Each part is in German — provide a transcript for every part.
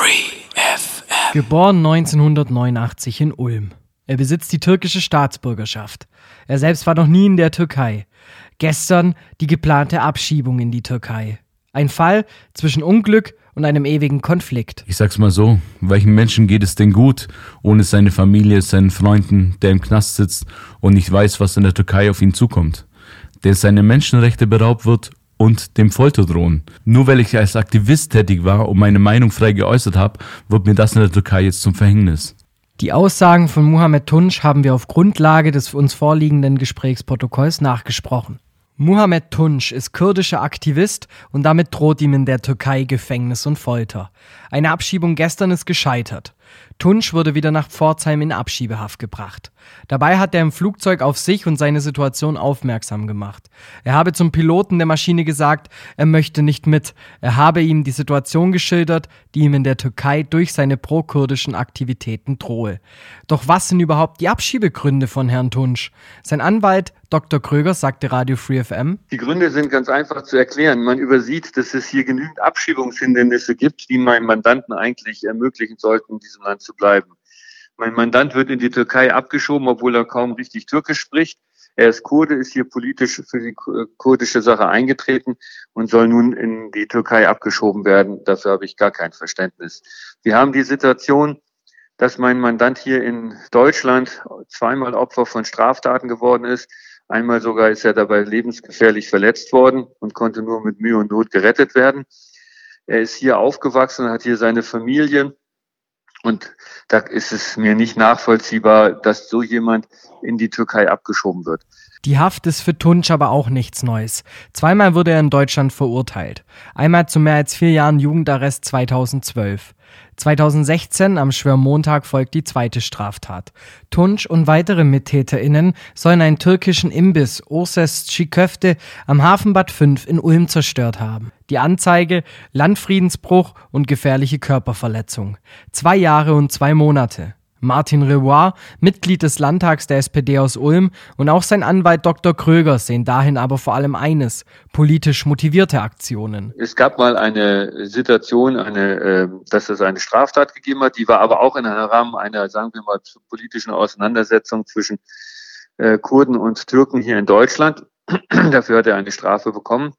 Free FM. Geboren 1989 in Ulm. Er besitzt die türkische Staatsbürgerschaft. Er selbst war noch nie in der Türkei. Gestern die geplante Abschiebung in die Türkei. Ein Fall zwischen Unglück und einem ewigen Konflikt. Ich sag's mal so, welchem Menschen geht es denn gut, ohne seine Familie, seinen Freunden, der im Knast sitzt und nicht weiß, was in der Türkei auf ihn zukommt? Der seine Menschenrechte beraubt wird und dem Folter drohen. Nur weil ich als Aktivist tätig war und meine Meinung frei geäußert habe, wird mir das in der Türkei jetzt zum Verhängnis. Die Aussagen von Mohamed Tunsch haben wir auf Grundlage des uns vorliegenden Gesprächsprotokolls nachgesprochen. Mohamed Tunç ist kurdischer Aktivist und damit droht ihm in der Türkei Gefängnis und Folter. Eine Abschiebung gestern ist gescheitert. Tunç wurde wieder nach Pforzheim in Abschiebehaft gebracht. Dabei hat er im Flugzeug auf sich und seine Situation aufmerksam gemacht. Er habe zum Piloten der Maschine gesagt, er möchte nicht mit. Er habe ihm die Situation geschildert, die ihm in der Türkei durch seine prokurdischen Aktivitäten drohe. Doch was sind überhaupt die Abschiebegründe von Herrn Tunsch? Sein Anwalt Dr. Kröger sagte Radio Free FM. Die Gründe sind ganz einfach zu erklären. Man übersieht, dass es hier genügend Abschiebungshindernisse gibt, die meinem Mandanten eigentlich ermöglichen sollten, in diesem Land zu bleiben. Mein Mandant wird in die Türkei abgeschoben, obwohl er kaum richtig Türkisch spricht. Er ist Kurde, ist hier politisch für die kurdische Sache eingetreten und soll nun in die Türkei abgeschoben werden. Dafür habe ich gar kein Verständnis. Wir haben die Situation, dass mein Mandant hier in Deutschland zweimal Opfer von Straftaten geworden ist. Einmal sogar ist er dabei lebensgefährlich verletzt worden und konnte nur mit Mühe und Not gerettet werden. Er ist hier aufgewachsen, hat hier seine Familie und da ist es mir nicht nachvollziehbar, dass so jemand in die Türkei abgeschoben wird. Die Haft ist für Tunç aber auch nichts Neues. Zweimal wurde er in Deutschland verurteilt. Einmal zu mehr als vier Jahren Jugendarrest 2012. 2016 am Schwörmontag folgt die zweite Straftat. Tunç und weitere MittäterInnen sollen einen türkischen Imbiss Urses Çiğköfte am Hafenbad 5 in Ulm zerstört haben. Die Anzeige Landfriedensbruch und gefährliche Körperverletzung. Zwei Jahre und zwei Monate. Martin Rebois, Mitglied des Landtags der SPD aus Ulm, und auch sein Anwalt Dr. Kröger sehen dahin aber vor allem eines, politisch motivierte Aktionen. Es gab mal eine Situation, eine, äh, dass es eine Straftat gegeben hat, die war aber auch in einem Rahmen einer, sagen wir mal, politischen Auseinandersetzung zwischen äh, Kurden und Türken hier in Deutschland. Dafür hat er eine Strafe bekommen.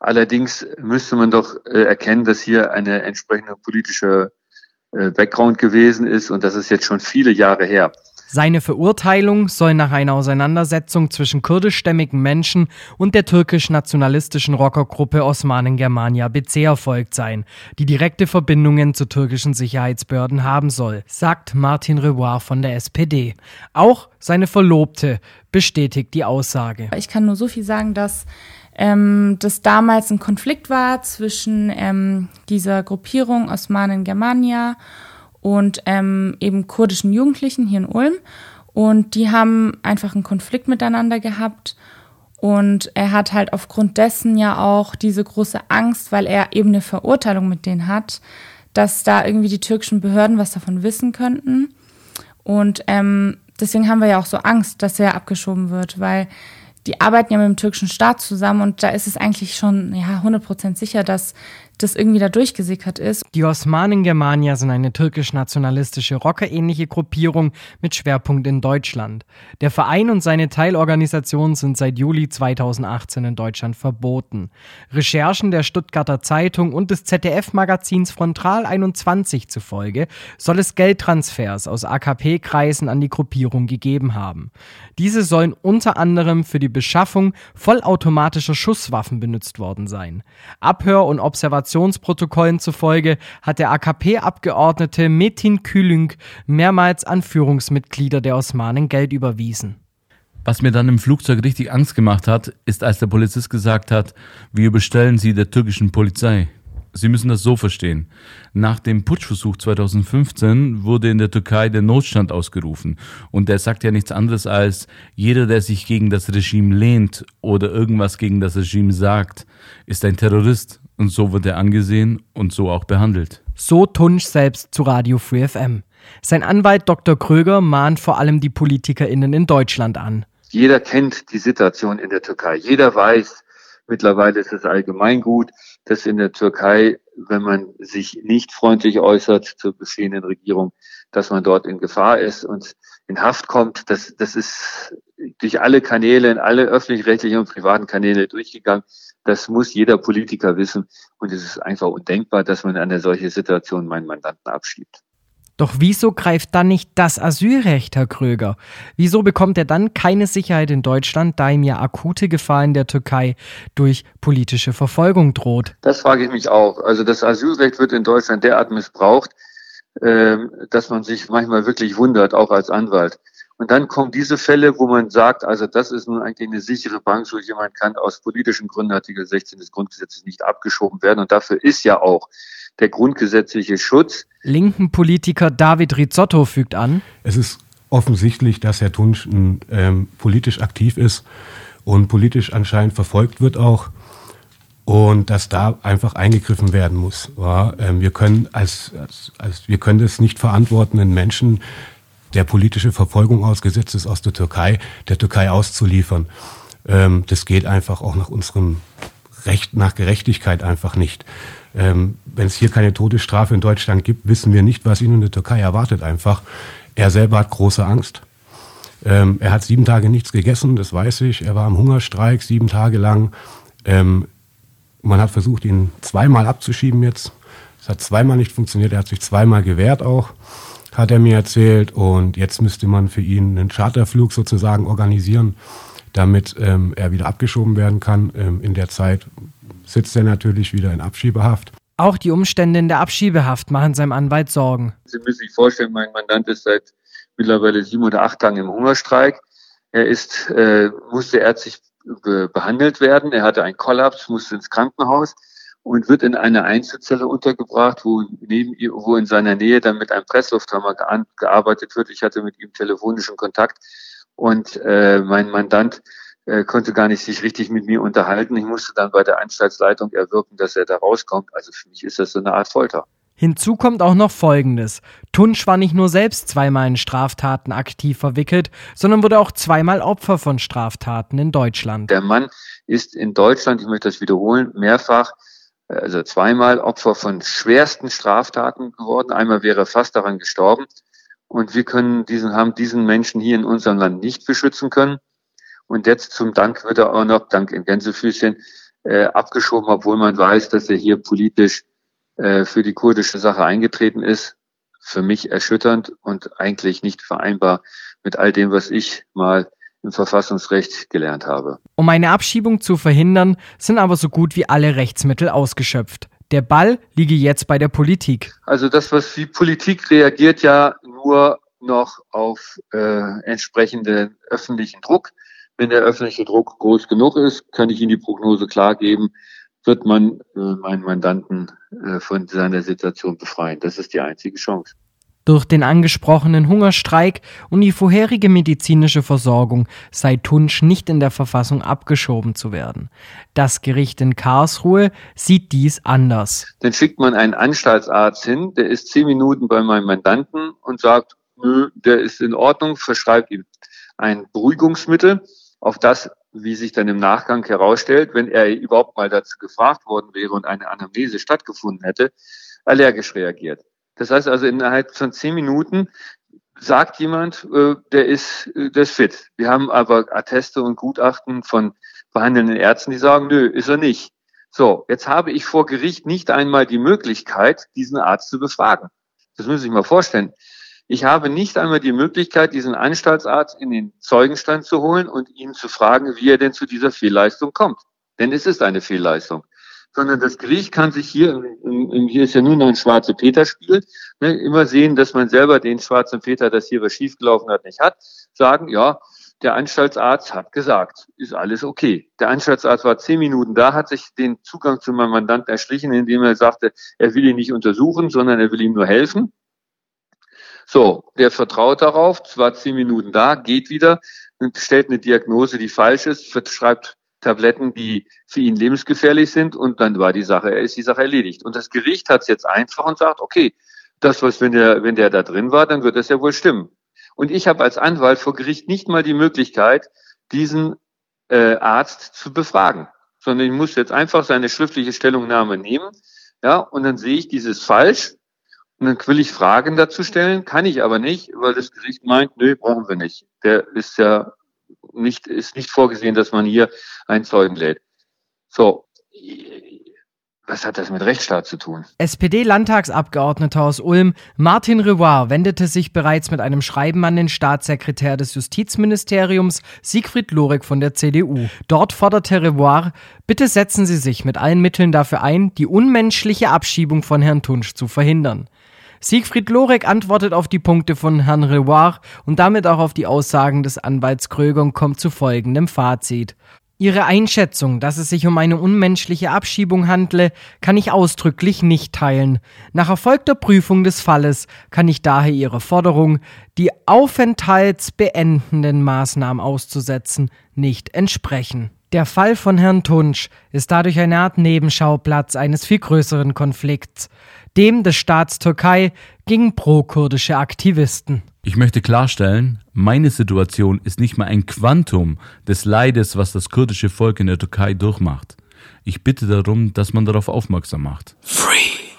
Allerdings müsste man doch äh, erkennen, dass hier eine entsprechende politische äh, Background gewesen ist und das ist jetzt schon viele Jahre her. Seine Verurteilung soll nach einer Auseinandersetzung zwischen kurdischstämmigen Menschen und der türkisch-nationalistischen Rockergruppe Osmanen Germania BC erfolgt sein, die direkte Verbindungen zu türkischen Sicherheitsbehörden haben soll, sagt Martin Rebois von der SPD. Auch seine Verlobte bestätigt die Aussage. Ich kann nur so viel sagen, dass ähm, das damals ein Konflikt war zwischen ähm, dieser Gruppierung Osmanen Germania und ähm, eben kurdischen Jugendlichen hier in Ulm. Und die haben einfach einen Konflikt miteinander gehabt. Und er hat halt aufgrund dessen ja auch diese große Angst, weil er eben eine Verurteilung mit denen hat, dass da irgendwie die türkischen Behörden was davon wissen könnten. Und ähm, deswegen haben wir ja auch so Angst, dass er abgeschoben wird, weil die arbeiten ja mit dem türkischen Staat zusammen und da ist es eigentlich schon ja 100% sicher, dass das irgendwie da durchgesickert ist. Die Osmanen Germania sind eine türkisch-nationalistische rockerähnliche Gruppierung mit Schwerpunkt in Deutschland. Der Verein und seine Teilorganisationen sind seit Juli 2018 in Deutschland verboten. Recherchen der Stuttgarter Zeitung und des ZDF-Magazins Frontal 21 zufolge soll es Geldtransfers aus AKP-Kreisen an die Gruppierung gegeben haben. Diese sollen unter anderem für die Beschaffung vollautomatischer Schusswaffen benutzt worden sein. Abhör- und Observation Koalitionsprotokollen zufolge hat der AKP-Abgeordnete Metin Külünk mehrmals an Führungsmitglieder der Osmanen Geld überwiesen. Was mir dann im Flugzeug richtig Angst gemacht hat, ist, als der Polizist gesagt hat, wir überstellen Sie der türkischen Polizei. Sie müssen das so verstehen. Nach dem Putschversuch 2015 wurde in der Türkei der Notstand ausgerufen. Und der sagt ja nichts anderes als, jeder, der sich gegen das Regime lehnt oder irgendwas gegen das Regime sagt, ist ein Terrorist. Und so wird er angesehen und so auch behandelt. So Tunsch selbst zu Radio Free FM. Sein Anwalt Dr. Kröger mahnt vor allem die PolitikerInnen in Deutschland an. Jeder kennt die Situation in der Türkei. Jeder weiß, mittlerweile ist es allgemeingut, dass in der Türkei wenn man sich nicht freundlich äußert zur bestehenden Regierung, dass man dort in Gefahr ist und in Haft kommt. Das, das ist durch alle Kanäle, in alle öffentlich-rechtlichen und privaten Kanäle durchgegangen. Das muss jeder Politiker wissen. Und es ist einfach undenkbar, dass man in eine solche Situation meinen Mandanten abschiebt. Doch wieso greift dann nicht das Asylrecht, Herr Kröger? Wieso bekommt er dann keine Sicherheit in Deutschland, da ihm ja akute Gefahr in der Türkei durch politische Verfolgung droht? Das frage ich mich auch. Also das Asylrecht wird in Deutschland derart missbraucht, ähm, dass man sich manchmal wirklich wundert, auch als Anwalt. Und dann kommen diese Fälle, wo man sagt, also das ist nun eigentlich eine sichere Bank, so jemand kann aus politischen Gründen Artikel 16 des Grundgesetzes nicht abgeschoben werden. Und dafür ist ja auch der grundgesetzliche Schutz. Linken Politiker David Rizzotto fügt an. Es ist offensichtlich, dass Herr Tunsch ähm, politisch aktiv ist und politisch anscheinend verfolgt wird auch und dass da einfach eingegriffen werden muss. Ja, ähm, wir können als, als, als wir können es nicht verantworten, einen Menschen, der politische Verfolgung ausgesetzt ist, aus der Türkei, der Türkei auszuliefern. Ähm, das geht einfach auch nach unserem Recht, nach Gerechtigkeit einfach nicht. Ähm, Wenn es hier keine Todesstrafe in Deutschland gibt, wissen wir nicht, was ihn in der Türkei erwartet einfach. Er selber hat große Angst. Ähm, er hat sieben Tage nichts gegessen, das weiß ich. Er war im Hungerstreik sieben Tage lang. Ähm, man hat versucht, ihn zweimal abzuschieben jetzt. Es hat zweimal nicht funktioniert. Er hat sich zweimal gewehrt auch, hat er mir erzählt. Und jetzt müsste man für ihn einen Charterflug sozusagen organisieren, damit ähm, er wieder abgeschoben werden kann. Ähm, in der Zeit sitzt er natürlich wieder in Abschiebehaft. Auch die Umstände in der Abschiebehaft machen seinem Anwalt Sorgen. Sie müssen sich vorstellen, mein Mandant ist seit mittlerweile sieben oder acht Tagen im Hungerstreik. Er ist, äh, musste ärztlich be behandelt werden. Er hatte einen Kollaps, musste ins Krankenhaus und wird in eine Einzelzelle untergebracht, wo neben wo in seiner Nähe dann mit einem Presslufthammer gearbeitet wird. Ich hatte mit ihm telefonischen Kontakt und äh, mein Mandant äh, konnte gar nicht sich richtig mit mir unterhalten. Ich musste dann bei der Anstaltsleitung erwirken, dass er da rauskommt. Also für mich ist das so eine Art Folter. Hinzu kommt auch noch Folgendes. Tunsch war nicht nur selbst zweimal in Straftaten aktiv verwickelt, sondern wurde auch zweimal Opfer von Straftaten in Deutschland. Der Mann ist in Deutschland, ich möchte das wiederholen, mehrfach, also zweimal Opfer von schwersten Straftaten geworden. Einmal wäre er fast daran gestorben. Und wir können diesen, haben diesen Menschen hier in unserem Land nicht beschützen können. Und jetzt zum Dank wird er auch noch, dank in Gänsefüßchen, äh, abgeschoben, obwohl man weiß, dass er hier politisch äh, für die kurdische Sache eingetreten ist, für mich erschütternd und eigentlich nicht vereinbar mit all dem, was ich mal im Verfassungsrecht gelernt habe. Um eine Abschiebung zu verhindern, sind aber so gut wie alle Rechtsmittel ausgeschöpft. Der Ball liege jetzt bei der Politik. Also das, was die Politik reagiert ja nur noch auf äh, entsprechenden öffentlichen Druck. Wenn der öffentliche Druck groß genug ist, kann ich Ihnen die Prognose klar geben, wird man äh, meinen Mandanten äh, von seiner Situation befreien. Das ist die einzige Chance. Durch den angesprochenen Hungerstreik und die vorherige medizinische Versorgung sei Tunsch nicht in der Verfassung abgeschoben zu werden. Das Gericht in Karlsruhe sieht dies anders. Dann schickt man einen Anstaltsarzt hin, der ist zehn Minuten bei meinem Mandanten und sagt, nö, der ist in Ordnung, verschreibt ihm ein Beruhigungsmittel, auf das wie sich dann im Nachgang herausstellt, wenn er überhaupt mal dazu gefragt worden wäre und eine Anamnese stattgefunden hätte, allergisch reagiert. Das heißt also innerhalb von zehn Minuten sagt jemand, äh, der ist, äh, der ist fit. Wir haben aber Atteste und Gutachten von behandelnden Ärzten, die sagen, nö, ist er nicht. So, jetzt habe ich vor Gericht nicht einmal die Möglichkeit, diesen Arzt zu befragen. Das müssen Sie sich mal vorstellen. Ich habe nicht einmal die Möglichkeit, diesen Anstaltsarzt in den Zeugenstand zu holen und ihn zu fragen, wie er denn zu dieser Fehlleistung kommt. Denn es ist eine Fehlleistung. Sondern das Gericht kann sich hier, hier ist ja nun ein schwarze Peter-Spiel, ne, immer sehen, dass man selber den schwarzen Peter, das hier was schiefgelaufen hat, nicht hat, sagen, ja, der Anstaltsarzt hat gesagt, ist alles okay. Der Anstaltsarzt war zehn Minuten da, hat sich den Zugang zu meinem Mandanten erschlichen, indem er sagte, er will ihn nicht untersuchen, sondern er will ihm nur helfen. So, der vertraut darauf, zwar zehn Minuten da, geht wieder stellt eine Diagnose, die falsch ist, verschreibt Tabletten, die für ihn lebensgefährlich sind und dann war die Sache, ist die Sache erledigt. Und das Gericht hat es jetzt einfach und sagt, okay, das, was wenn der, wenn der da drin war, dann wird das ja wohl stimmen. Und ich habe als Anwalt vor Gericht nicht mal die Möglichkeit, diesen äh, Arzt zu befragen, sondern ich muss jetzt einfach seine schriftliche Stellungnahme nehmen, Ja, und dann sehe ich dieses falsch und dann will ich Fragen dazu stellen, kann ich aber nicht, weil das Gericht meint, nö, brauchen wir nicht. Der ist ja nicht, ist nicht vorgesehen, dass man hier einen Zeugen lädt. So. Was hat das mit Rechtsstaat zu tun? SPD-Landtagsabgeordneter aus Ulm, Martin Rewar, wendete sich bereits mit einem Schreiben an den Staatssekretär des Justizministeriums, Siegfried Lorek von der CDU. Dort forderte Rewar, bitte setzen Sie sich mit allen Mitteln dafür ein, die unmenschliche Abschiebung von Herrn Tunsch zu verhindern. Siegfried Lorek antwortet auf die Punkte von Herrn Rewar und damit auch auf die Aussagen des Anwalts Kröger und kommt zu folgendem Fazit. Ihre Einschätzung, dass es sich um eine unmenschliche Abschiebung handle, kann ich ausdrücklich nicht teilen. Nach erfolgter Prüfung des Falles kann ich daher Ihre Forderung, die aufenthaltsbeendenden Maßnahmen auszusetzen, nicht entsprechen. Der Fall von Herrn Tunsch ist dadurch eine Art Nebenschauplatz eines viel größeren Konflikts dem des Staats Türkei gegen pro-kurdische Aktivisten. Ich möchte klarstellen, meine Situation ist nicht mal ein Quantum des Leides, was das kurdische Volk in der Türkei durchmacht. Ich bitte darum, dass man darauf aufmerksam macht. Free.